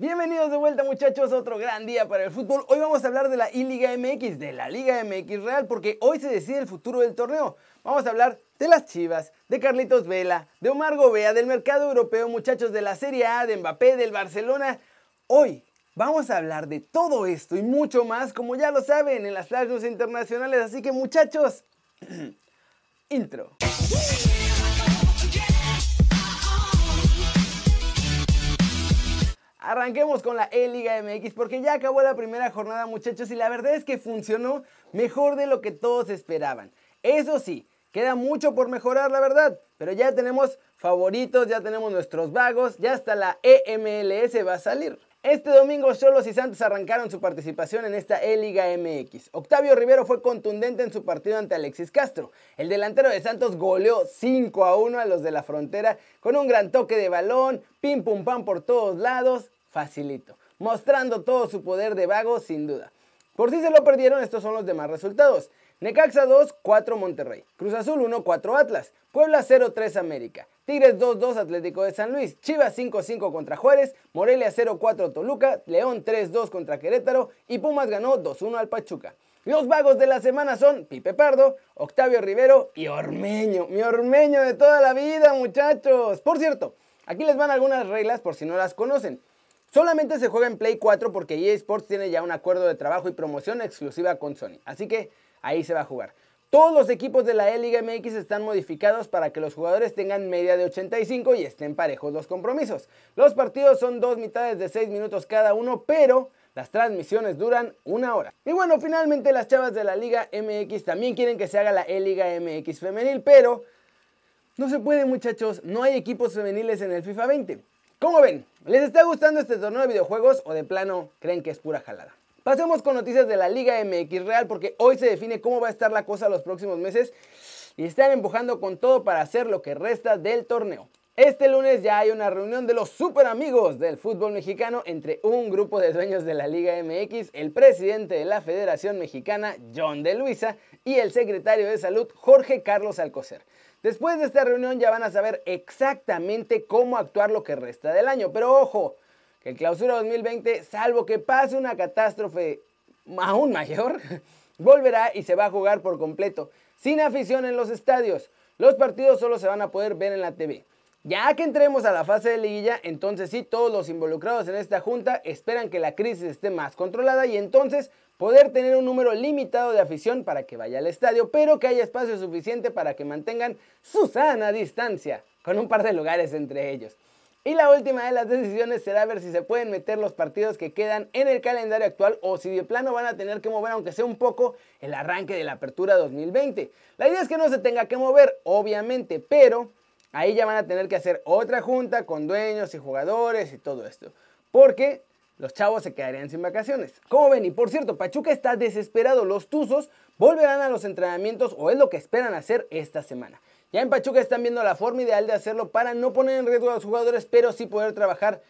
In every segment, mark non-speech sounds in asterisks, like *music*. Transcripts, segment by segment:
Bienvenidos de vuelta muchachos otro gran día para el fútbol. Hoy vamos a hablar de la I-Liga MX, de la Liga MX Real, porque hoy se decide el futuro del torneo. Vamos a hablar de las Chivas, de Carlitos Vela, de Omar Gobea, del mercado europeo, muchachos de la Serie A, de Mbappé, del Barcelona. Hoy vamos a hablar de todo esto y mucho más, como ya lo saben, en las flash internacionales. Así que muchachos, *clears throat* intro. Arranquemos con la E-Liga MX porque ya acabó la primera jornada muchachos y la verdad es que funcionó mejor de lo que todos esperaban. Eso sí, queda mucho por mejorar la verdad, pero ya tenemos favoritos, ya tenemos nuestros vagos, ya hasta la EMLS va a salir. Este domingo Cholos y Santos arrancaron su participación en esta E-Liga MX. Octavio Rivero fue contundente en su partido ante Alexis Castro. El delantero de Santos goleó 5 a 1 a los de la frontera con un gran toque de balón, pim pum pam por todos lados, facilito, mostrando todo su poder de vago sin duda. Por si se lo perdieron, estos son los demás resultados. Necaxa 2, 4 Monterrey. Cruz Azul 1, 4 Atlas. Puebla 0, 3 América. Tigres 2, 2 Atlético de San Luis. Chivas 5, 5 contra Juárez. Morelia 0, 4 Toluca. León 3, 2 contra Querétaro. Y Pumas ganó 2, 1 al Pachuca. Los vagos de la semana son Pipe Pardo, Octavio Rivero y Ormeño. Mi Ormeño de toda la vida, muchachos. Por cierto, aquí les van algunas reglas por si no las conocen. Solamente se juega en Play 4 porque EA Sports tiene ya un acuerdo de trabajo y promoción exclusiva con Sony. Así que ahí se va a jugar. Todos los equipos de la E-Liga MX están modificados para que los jugadores tengan media de 85 y estén parejos los compromisos. Los partidos son dos mitades de 6 minutos cada uno, pero las transmisiones duran una hora. Y bueno, finalmente las chavas de la Liga MX también quieren que se haga la E-Liga MX femenil, pero no se puede muchachos, no hay equipos femeniles en el FIFA 20. ¿Cómo ven? ¿Les está gustando este torneo de videojuegos o de plano creen que es pura jalada? Pasemos con noticias de la Liga MX Real porque hoy se define cómo va a estar la cosa los próximos meses y están empujando con todo para hacer lo que resta del torneo. Este lunes ya hay una reunión de los super amigos del fútbol mexicano entre un grupo de dueños de la Liga MX, el presidente de la Federación Mexicana, John de Luisa, y el secretario de Salud, Jorge Carlos Alcocer. Después de esta reunión ya van a saber exactamente cómo actuar lo que resta del año, pero ojo, que el clausura 2020, salvo que pase una catástrofe aún mayor, *laughs* volverá y se va a jugar por completo, sin afición en los estadios. Los partidos solo se van a poder ver en la TV. Ya que entremos a la fase de liguilla, entonces sí, todos los involucrados en esta junta esperan que la crisis esté más controlada y entonces poder tener un número limitado de afición para que vaya al estadio, pero que haya espacio suficiente para que mantengan su sana distancia, con un par de lugares entre ellos. Y la última de las decisiones será ver si se pueden meter los partidos que quedan en el calendario actual o si de plano van a tener que mover, aunque sea un poco, el arranque de la apertura 2020. La idea es que no se tenga que mover, obviamente, pero ahí ya van a tener que hacer otra junta con dueños y jugadores y todo esto. Porque los chavos se quedarían sin vacaciones. Como ven, y por cierto, Pachuca está desesperado. Los Tuzos volverán a los entrenamientos o es lo que esperan hacer esta semana. Ya en Pachuca están viendo la forma ideal de hacerlo para no poner en riesgo a los jugadores, pero sí poder trabajar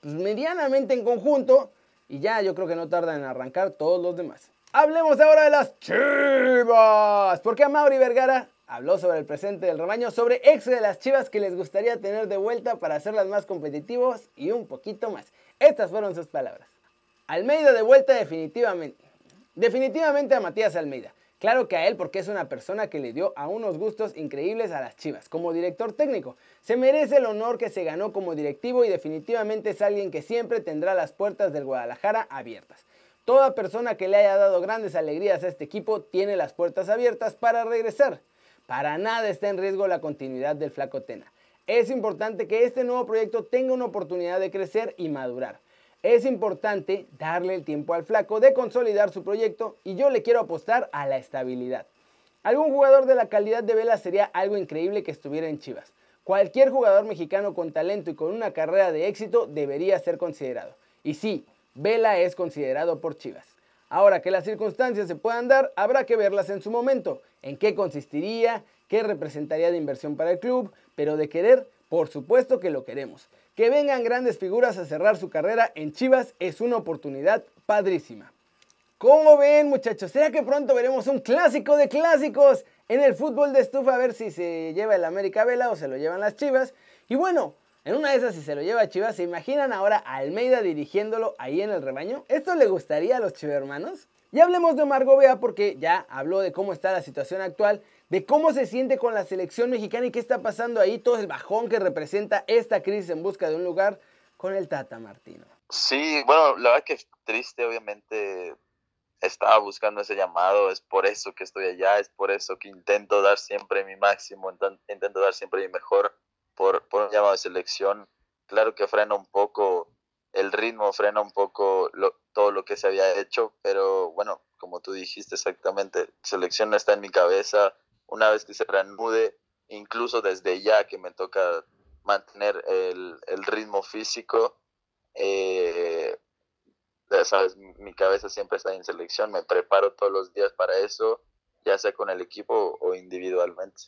pues, medianamente en conjunto. Y ya yo creo que no tardan en arrancar todos los demás. Hablemos ahora de las chivas. Porque a Mauri Vergara habló sobre el presente del rebaño, sobre ex de las chivas que les gustaría tener de vuelta para hacerlas más competitivos y un poquito más. Estas fueron sus palabras. Almeida de vuelta definitivamente. Definitivamente a Matías Almeida. Claro que a él porque es una persona que le dio a unos gustos increíbles a las Chivas. Como director técnico, se merece el honor que se ganó como directivo y definitivamente es alguien que siempre tendrá las puertas del Guadalajara abiertas. Toda persona que le haya dado grandes alegrías a este equipo tiene las puertas abiertas para regresar. Para nada está en riesgo la continuidad del Flaco Tena. Es importante que este nuevo proyecto tenga una oportunidad de crecer y madurar. Es importante darle el tiempo al flaco de consolidar su proyecto y yo le quiero apostar a la estabilidad. Algún jugador de la calidad de Vela sería algo increíble que estuviera en Chivas. Cualquier jugador mexicano con talento y con una carrera de éxito debería ser considerado. Y sí, Vela es considerado por Chivas. Ahora que las circunstancias se puedan dar, habrá que verlas en su momento, en qué consistiría, qué representaría de inversión para el club, pero de querer, por supuesto que lo queremos. Que vengan grandes figuras a cerrar su carrera en Chivas es una oportunidad padrísima. ¿Cómo ven muchachos? ¿Será que pronto veremos un clásico de clásicos en el fútbol de estufa? A ver si se lleva el América Vela o se lo llevan las Chivas. Y bueno, En una de esas, si se lo lleva Chivas, ¿se imaginan ahora a Almeida dirigiéndolo ahí en el rebaño? ¿Esto le gustaría a los chivermanos? Y hablemos de Omar Gobea porque ya habló de cómo está la situación actual, de cómo se siente con la selección mexicana y qué está pasando ahí, todo el bajón que representa esta crisis en busca de un lugar con el Tata Martino. Sí, bueno, la verdad que es triste, obviamente estaba buscando ese llamado, es por eso que estoy allá, es por eso que intento dar siempre mi máximo, intento dar siempre mi mejor por, por un llamado de selección. Claro que frena un poco el ritmo, frena un poco todo lo que se había hecho, pero bueno, como tú dijiste exactamente, selección no está en mi cabeza, una vez que se reanude, incluso desde ya que me toca mantener el, el ritmo físico, eh, sabes, mi cabeza siempre está en selección, me preparo todos los días para eso, ya sea con el equipo o individualmente.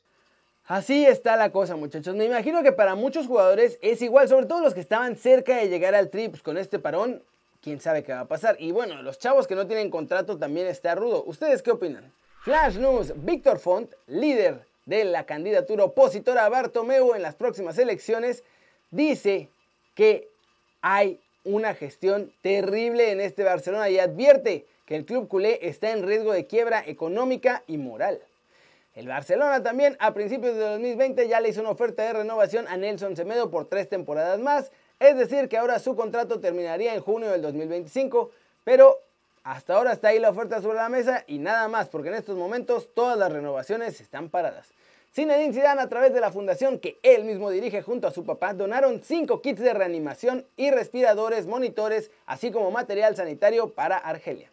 Así está la cosa, muchachos. Me imagino que para muchos jugadores es igual, sobre todo los que estaban cerca de llegar al tri, pues con este parón, quién sabe qué va a pasar. Y bueno, los chavos que no tienen contrato también está rudo. ¿Ustedes qué opinan? Flash News, Víctor Font, líder de la candidatura opositora a Bartomeu en las próximas elecciones, dice que hay una gestión terrible en este Barcelona y advierte que el club culé está en riesgo de quiebra económica y moral. El Barcelona también a principios de 2020 ya le hizo una oferta de renovación a Nelson Semedo por tres temporadas más, es decir que ahora su contrato terminaría en junio del 2025, pero hasta ahora está ahí la oferta sobre la mesa y nada más, porque en estos momentos todas las renovaciones están paradas. Zinedine Zidane a través de la fundación que él mismo dirige junto a su papá donaron 5 kits de reanimación y respiradores, monitores, así como material sanitario para Argelia.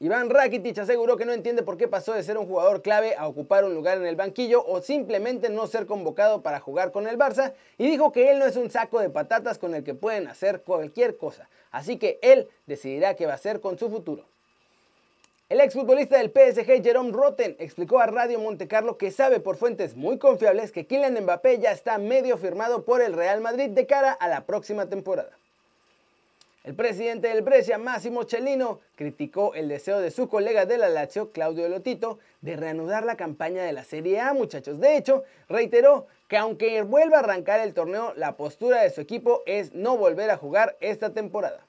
Iván Rakitic aseguró que no entiende por qué pasó de ser un jugador clave a ocupar un lugar en el banquillo o simplemente no ser convocado para jugar con el Barça y dijo que él no es un saco de patatas con el que pueden hacer cualquier cosa, así que él decidirá qué va a hacer con su futuro. El exfutbolista del PSG, Jerome Rotten, explicó a Radio Montecarlo que sabe por fuentes muy confiables que Kylian Mbappé ya está medio firmado por el Real Madrid de cara a la próxima temporada. El presidente del Brescia, Massimo Cellino, criticó el deseo de su colega de la Lazio, Claudio Lotito, de reanudar la campaña de la Serie A, muchachos. De hecho, reiteró que aunque vuelva a arrancar el torneo, la postura de su equipo es no volver a jugar esta temporada.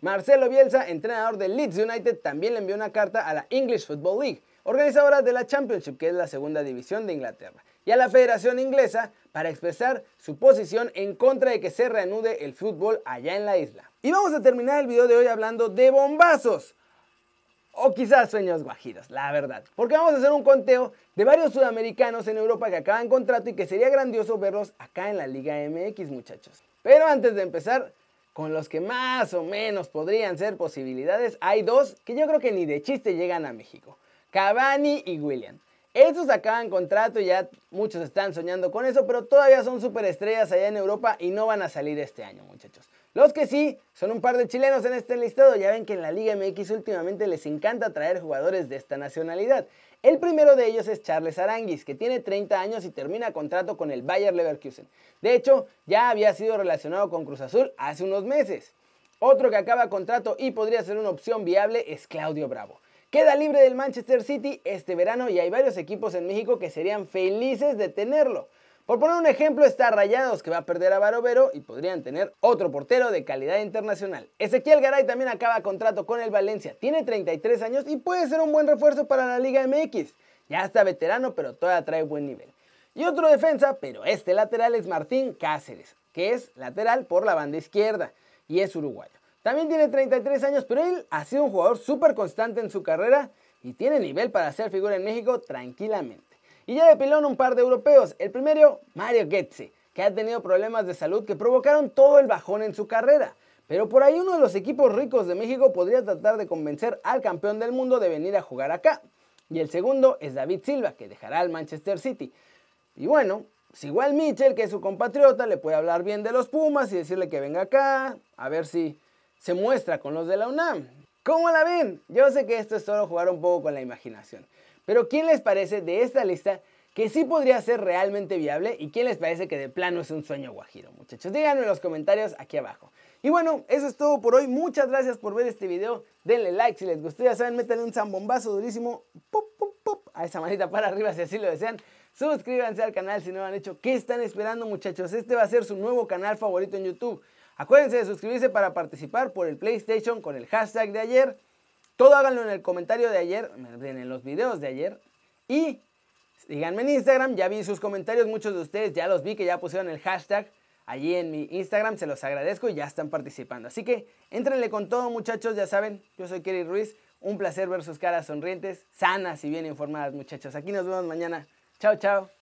Marcelo Bielsa, entrenador del Leeds United, también le envió una carta a la English Football League, organizadora de la Championship, que es la segunda división de Inglaterra, y a la Federación Inglesa para expresar su posición en contra de que se reanude el fútbol allá en la isla. Y vamos a terminar el video de hoy hablando de bombazos. O quizás sueños guajiros, la verdad. Porque vamos a hacer un conteo de varios sudamericanos en Europa que acaban contrato y que sería grandioso verlos acá en la Liga MX, muchachos. Pero antes de empezar, con los que más o menos podrían ser posibilidades, hay dos que yo creo que ni de chiste llegan a México. Cavani y William. Estos acaban contrato y ya muchos están soñando con eso, pero todavía son superestrellas allá en Europa y no van a salir este año, muchachos. Los que sí, son un par de chilenos en este listado. Ya ven que en la Liga MX últimamente les encanta traer jugadores de esta nacionalidad. El primero de ellos es Charles Aranguis, que tiene 30 años y termina contrato con el Bayer Leverkusen. De hecho, ya había sido relacionado con Cruz Azul hace unos meses. Otro que acaba contrato y podría ser una opción viable es Claudio Bravo. Queda libre del Manchester City este verano y hay varios equipos en México que serían felices de tenerlo. Por poner un ejemplo, está Rayados que va a perder a Barovero y podrían tener otro portero de calidad internacional. Ezequiel Garay también acaba contrato con el Valencia, tiene 33 años y puede ser un buen refuerzo para la Liga MX. Ya está veterano, pero todavía trae buen nivel. Y otro defensa, pero este lateral es Martín Cáceres, que es lateral por la banda izquierda y es uruguayo. También tiene 33 años, pero él ha sido un jugador súper constante en su carrera y tiene nivel para ser figura en México tranquilamente. Y ya de pilón un par de europeos. El primero, Mario Goetze, que ha tenido problemas de salud que provocaron todo el bajón en su carrera. Pero por ahí uno de los equipos ricos de México podría tratar de convencer al campeón del mundo de venir a jugar acá. Y el segundo es David Silva, que dejará al Manchester City. Y bueno, si igual Mitchell, que es su compatriota, le puede hablar bien de los Pumas y decirle que venga acá, a ver si se muestra con los de la UNAM. ¿Cómo la ven? Yo sé que esto es solo jugar un poco con la imaginación. Pero ¿quién les parece de esta lista que sí podría ser realmente viable y quién les parece que de plano es un sueño guajiro, muchachos? Díganme en los comentarios aquí abajo. Y bueno, eso es todo por hoy. Muchas gracias por ver este video. Denle like si les gustó. Ya saben, métanle un zambombazo durísimo. a esa manita para arriba si así lo desean. Suscríbanse al canal si no lo han hecho. ¿Qué están esperando muchachos? Este va a ser su nuevo canal favorito en YouTube. Acuérdense de suscribirse para participar por el PlayStation con el hashtag de ayer. Todo háganlo en el comentario de ayer, en los videos de ayer. Y síganme en Instagram, ya vi sus comentarios, muchos de ustedes ya los vi que ya pusieron el hashtag allí en mi Instagram, se los agradezco y ya están participando. Así que entrenle con todo muchachos, ya saben, yo soy Kerry Ruiz, un placer ver sus caras sonrientes, sanas y bien informadas muchachos. Aquí nos vemos mañana. Chao, chao.